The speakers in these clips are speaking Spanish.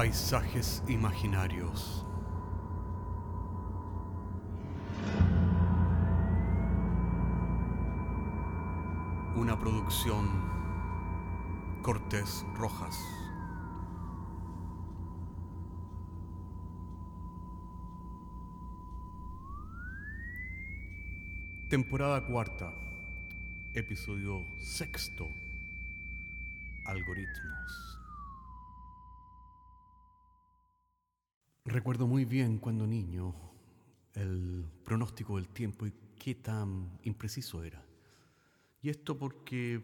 Paisajes imaginarios. Una producción Cortés Rojas. Temporada cuarta, episodio sexto, Algoritmos. Recuerdo muy bien cuando niño el pronóstico del tiempo y qué tan impreciso era. Y esto porque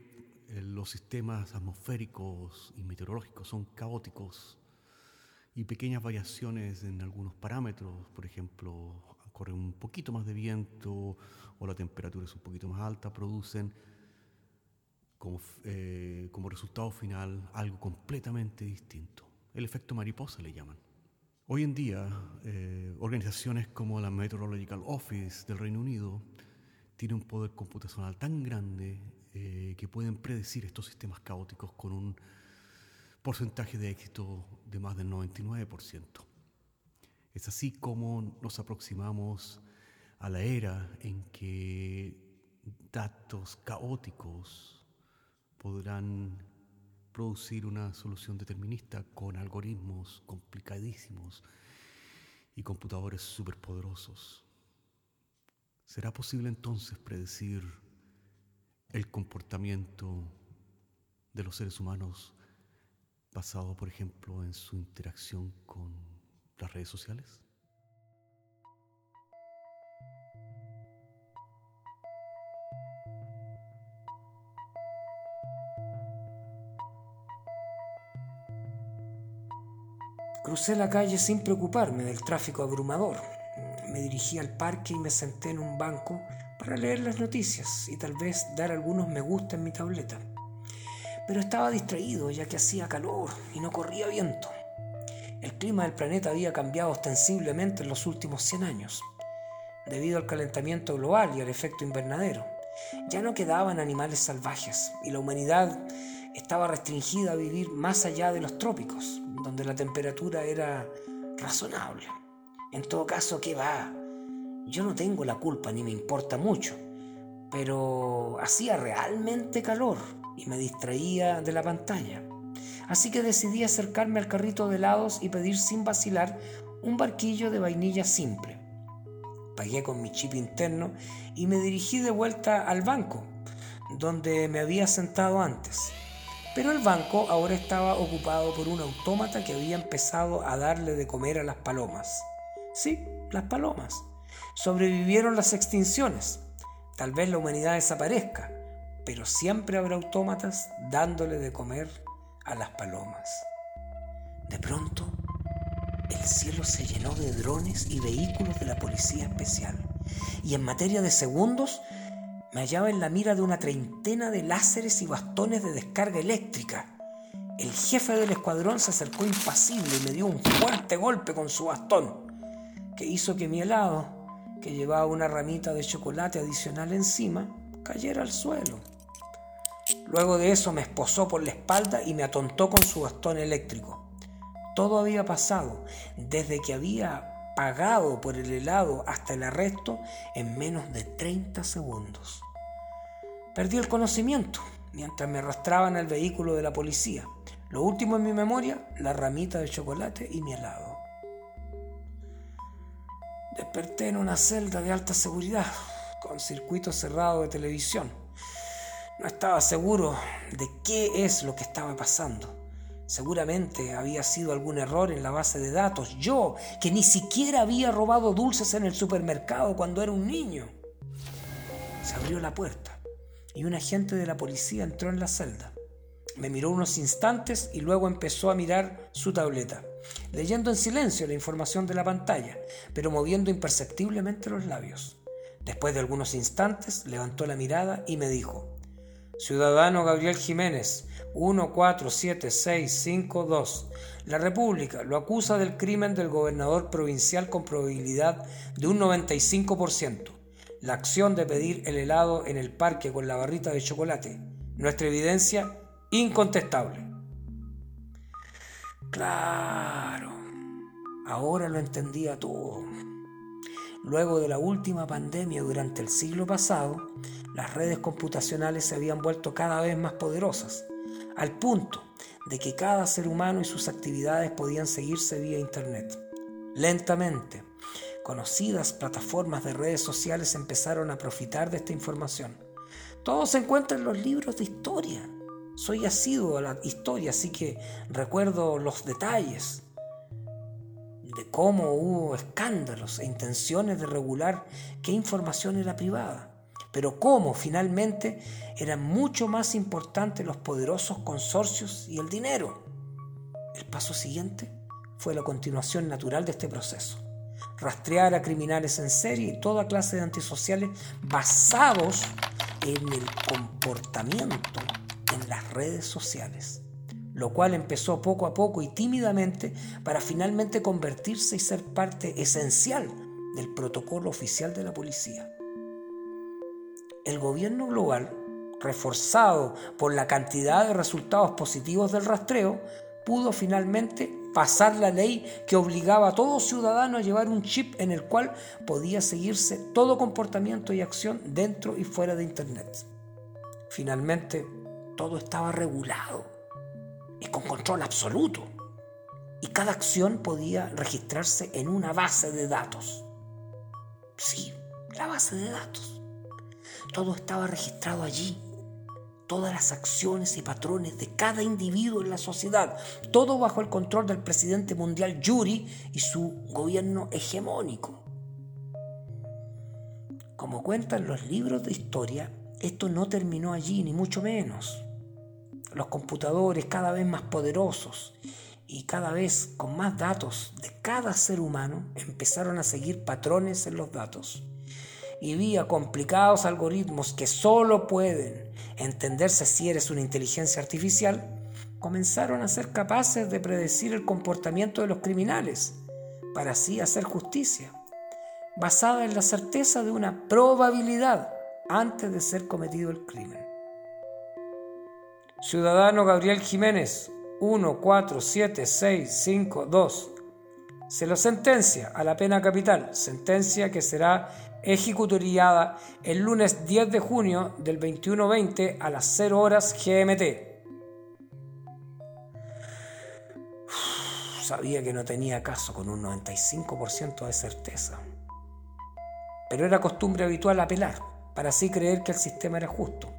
eh, los sistemas atmosféricos y meteorológicos son caóticos y pequeñas variaciones en algunos parámetros, por ejemplo, corre un poquito más de viento o la temperatura es un poquito más alta, producen como, eh, como resultado final algo completamente distinto. El efecto mariposa le llaman. Hoy en día, eh, organizaciones como la Meteorological Office del Reino Unido tienen un poder computacional tan grande eh, que pueden predecir estos sistemas caóticos con un porcentaje de éxito de más del 99%. Es así como nos aproximamos a la era en que datos caóticos podrán producir una solución determinista con algoritmos complicadísimos y computadores superpoderosos. ¿Será posible entonces predecir el comportamiento de los seres humanos basado, por ejemplo, en su interacción con las redes sociales? Crucé la calle sin preocuparme del tráfico abrumador. Me dirigí al parque y me senté en un banco para leer las noticias y tal vez dar algunos me gusta en mi tableta. Pero estaba distraído ya que hacía calor y no corría viento. El clima del planeta había cambiado ostensiblemente en los últimos 100 años, debido al calentamiento global y al efecto invernadero. Ya no quedaban animales salvajes y la humanidad estaba restringida a vivir más allá de los trópicos, donde la temperatura era razonable. En todo caso, ¿qué va? Yo no tengo la culpa ni me importa mucho, pero hacía realmente calor y me distraía de la pantalla. Así que decidí acercarme al carrito de helados y pedir sin vacilar un barquillo de vainilla simple. Pagué con mi chip interno y me dirigí de vuelta al banco, donde me había sentado antes. Pero el banco ahora estaba ocupado por un autómata que había empezado a darle de comer a las palomas. Sí, las palomas. Sobrevivieron las extinciones. Tal vez la humanidad desaparezca, pero siempre habrá autómatas dándole de comer a las palomas. De pronto, el cielo se llenó de drones y vehículos de la Policía Especial. Y en materia de segundos, me hallaba en la mira de una treintena de láseres y bastones de descarga eléctrica. El jefe del escuadrón se acercó impasible y me dio un fuerte golpe con su bastón, que hizo que mi helado, que llevaba una ramita de chocolate adicional encima, cayera al suelo. Luego de eso me esposó por la espalda y me atontó con su bastón eléctrico. Todo había pasado desde que había pagado por el helado hasta el arresto en menos de 30 segundos. Perdí el conocimiento mientras me arrastraban al vehículo de la policía. Lo último en mi memoria, la ramita de chocolate y mi helado. Desperté en una celda de alta seguridad, con circuito cerrado de televisión. No estaba seguro de qué es lo que estaba pasando. Seguramente había sido algún error en la base de datos. Yo, que ni siquiera había robado dulces en el supermercado cuando era un niño. Se abrió la puerta y un agente de la policía entró en la celda. Me miró unos instantes y luego empezó a mirar su tableta, leyendo en silencio la información de la pantalla, pero moviendo imperceptiblemente los labios. Después de algunos instantes levantó la mirada y me dijo, Ciudadano Gabriel Jiménez, 147652. La República lo acusa del crimen del gobernador provincial con probabilidad de un 95% la acción de pedir el helado en el parque con la barrita de chocolate. Nuestra evidencia incontestable. Claro, ahora lo entendía todo. Luego de la última pandemia durante el siglo pasado, las redes computacionales se habían vuelto cada vez más poderosas, al punto de que cada ser humano y sus actividades podían seguirse vía Internet. Lentamente, conocidas plataformas de redes sociales empezaron a profitar de esta información. Todo se encuentra en los libros de historia. Soy asiduo a la historia, así que recuerdo los detalles de cómo hubo escándalos e intenciones de regular qué información era privada, pero cómo finalmente eran mucho más importantes los poderosos consorcios y el dinero. El paso siguiente fue la continuación natural de este proceso. Rastrear a criminales en serie y toda clase de antisociales basados en el comportamiento en las redes sociales lo cual empezó poco a poco y tímidamente para finalmente convertirse y ser parte esencial del protocolo oficial de la policía. El gobierno global, reforzado por la cantidad de resultados positivos del rastreo, pudo finalmente pasar la ley que obligaba a todo ciudadano a llevar un chip en el cual podía seguirse todo comportamiento y acción dentro y fuera de Internet. Finalmente, todo estaba regulado y con control absoluto. Y cada acción podía registrarse en una base de datos. Sí, la base de datos. Todo estaba registrado allí. Todas las acciones y patrones de cada individuo en la sociedad. Todo bajo el control del presidente mundial Yuri y su gobierno hegemónico. Como cuentan los libros de historia, esto no terminó allí, ni mucho menos los computadores cada vez más poderosos y cada vez con más datos de cada ser humano empezaron a seguir patrones en los datos. Y vía complicados algoritmos que solo pueden entenderse si eres una inteligencia artificial, comenzaron a ser capaces de predecir el comportamiento de los criminales para así hacer justicia, basada en la certeza de una probabilidad antes de ser cometido el crimen. Ciudadano Gabriel Jiménez, 147652. Se lo sentencia a la pena capital, sentencia que será ejecutoriada el lunes 10 de junio del 2120 a las 0 horas GMT. sabía que no tenía caso con un 95% de certeza. Pero era costumbre habitual apelar, para así creer que el sistema era justo.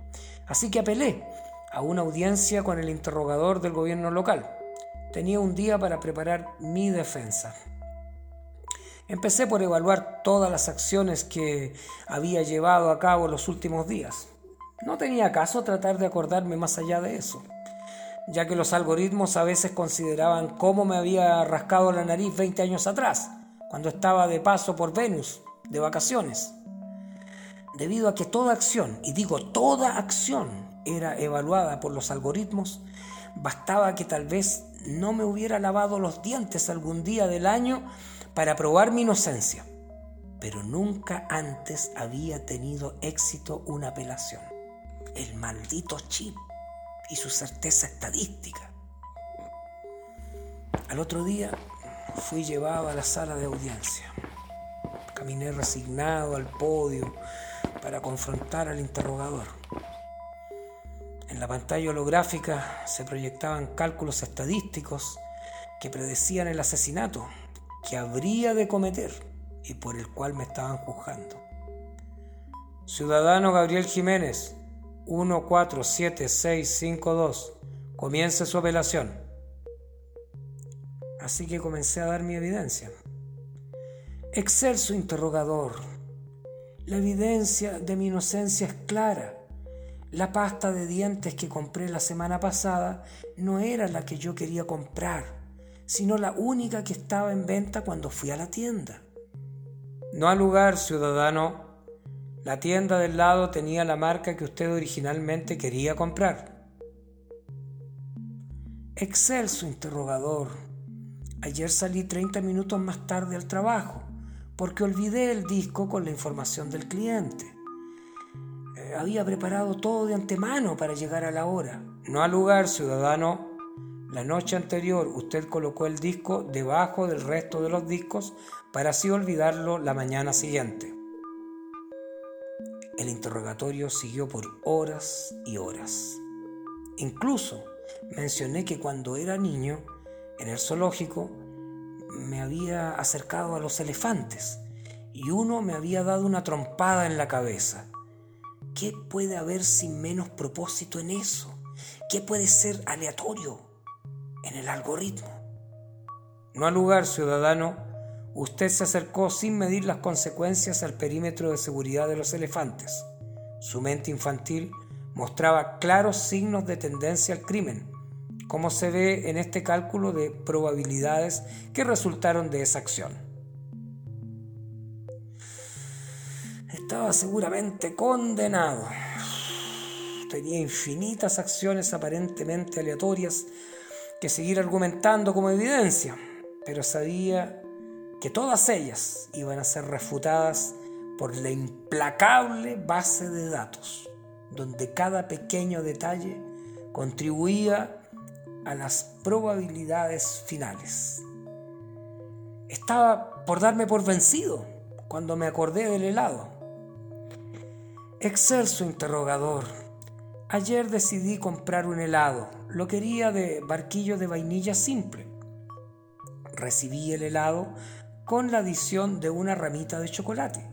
Así que apelé a una audiencia con el interrogador del gobierno local. Tenía un día para preparar mi defensa. Empecé por evaluar todas las acciones que había llevado a cabo los últimos días. No tenía caso tratar de acordarme más allá de eso, ya que los algoritmos a veces consideraban cómo me había rascado la nariz 20 años atrás, cuando estaba de paso por Venus, de vacaciones. Debido a que toda acción, y digo toda acción, era evaluada por los algoritmos, bastaba que tal vez no me hubiera lavado los dientes algún día del año para probar mi inocencia. Pero nunca antes había tenido éxito una apelación. El maldito chip y su certeza estadística. Al otro día fui llevado a la sala de audiencia. Caminé resignado al podio para confrontar al interrogador. En la pantalla holográfica se proyectaban cálculos estadísticos que predecían el asesinato que habría de cometer y por el cual me estaban juzgando. Ciudadano Gabriel Jiménez, 147652, comience su apelación. Así que comencé a dar mi evidencia. Excelso interrogador. La evidencia de mi inocencia es clara. La pasta de dientes que compré la semana pasada no era la que yo quería comprar, sino la única que estaba en venta cuando fui a la tienda. No al lugar, ciudadano. La tienda del lado tenía la marca que usted originalmente quería comprar. Excelso interrogador. Ayer salí 30 minutos más tarde al trabajo porque olvidé el disco con la información del cliente había preparado todo de antemano para llegar a la hora. No al lugar, ciudadano. la noche anterior usted colocó el disco debajo del resto de los discos para así olvidarlo la mañana siguiente. El interrogatorio siguió por horas y horas. Incluso mencioné que cuando era niño, en el zoológico, me había acercado a los elefantes y uno me había dado una trompada en la cabeza. ¿Qué puede haber sin menos propósito en eso? ¿Qué puede ser aleatorio en el algoritmo? No al lugar, ciudadano, usted se acercó sin medir las consecuencias al perímetro de seguridad de los elefantes. Su mente infantil mostraba claros signos de tendencia al crimen, como se ve en este cálculo de probabilidades que resultaron de esa acción. Estaba seguramente condenado. Tenía infinitas acciones aparentemente aleatorias que seguir argumentando como evidencia, pero sabía que todas ellas iban a ser refutadas por la implacable base de datos, donde cada pequeño detalle contribuía a las probabilidades finales. Estaba por darme por vencido cuando me acordé del helado. Excelso interrogador. Ayer decidí comprar un helado. Lo quería de barquillo de vainilla simple. Recibí el helado con la adición de una ramita de chocolate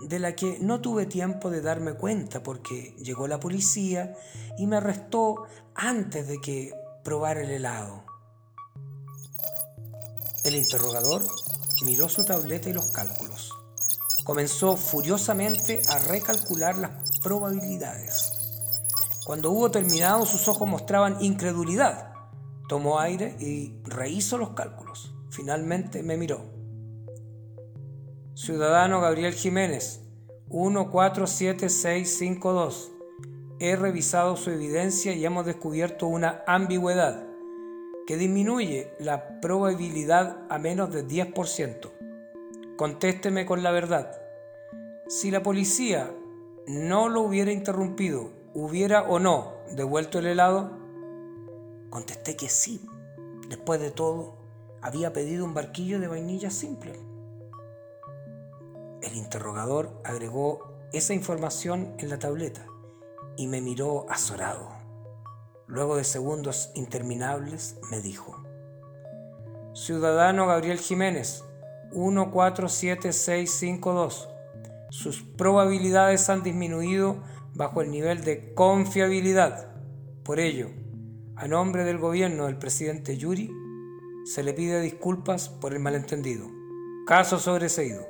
de la que no tuve tiempo de darme cuenta porque llegó la policía y me arrestó antes de que probara el helado. El interrogador miró su tableta y los cálculos. Comenzó furiosamente a recalcular las probabilidades. Cuando hubo terminado sus ojos mostraban incredulidad. Tomó aire y rehizo los cálculos. Finalmente me miró. Ciudadano Gabriel Jiménez, 147652. He revisado su evidencia y hemos descubierto una ambigüedad que disminuye la probabilidad a menos de 10%. Contésteme con la verdad. Si la policía no lo hubiera interrumpido, ¿hubiera o no devuelto el helado? Contesté que sí. Después de todo, había pedido un barquillo de vainilla simple. El interrogador agregó esa información en la tableta y me miró azorado. Luego de segundos interminables me dijo, Ciudadano Gabriel Jiménez, 147652, sus probabilidades han disminuido bajo el nivel de confiabilidad. Por ello, a nombre del gobierno del presidente Yuri, se le pide disculpas por el malentendido. Caso sobreseído.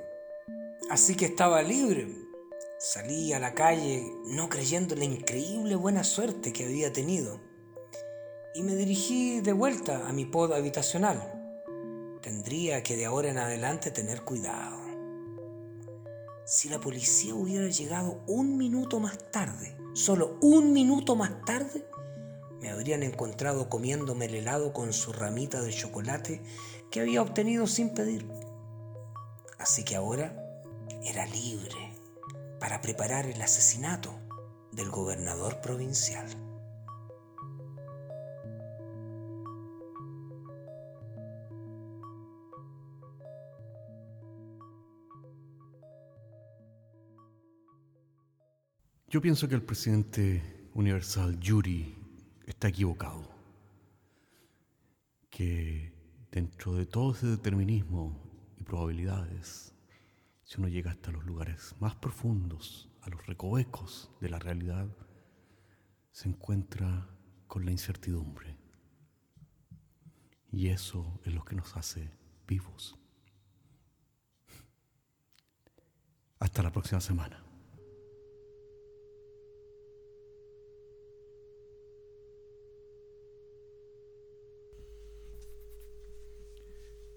Así que estaba libre. Salí a la calle no creyendo la increíble buena suerte que había tenido. Y me dirigí de vuelta a mi pod habitacional. Tendría que de ahora en adelante tener cuidado. Si la policía hubiera llegado un minuto más tarde, solo un minuto más tarde, me habrían encontrado comiéndome el helado con su ramita de chocolate que había obtenido sin pedir. Así que ahora era libre para preparar el asesinato del gobernador provincial. Yo pienso que el presidente universal Yuri está equivocado, que dentro de todo ese determinismo y probabilidades, si uno llega hasta los lugares más profundos, a los recovecos de la realidad, se encuentra con la incertidumbre. Y eso es lo que nos hace vivos. Hasta la próxima semana.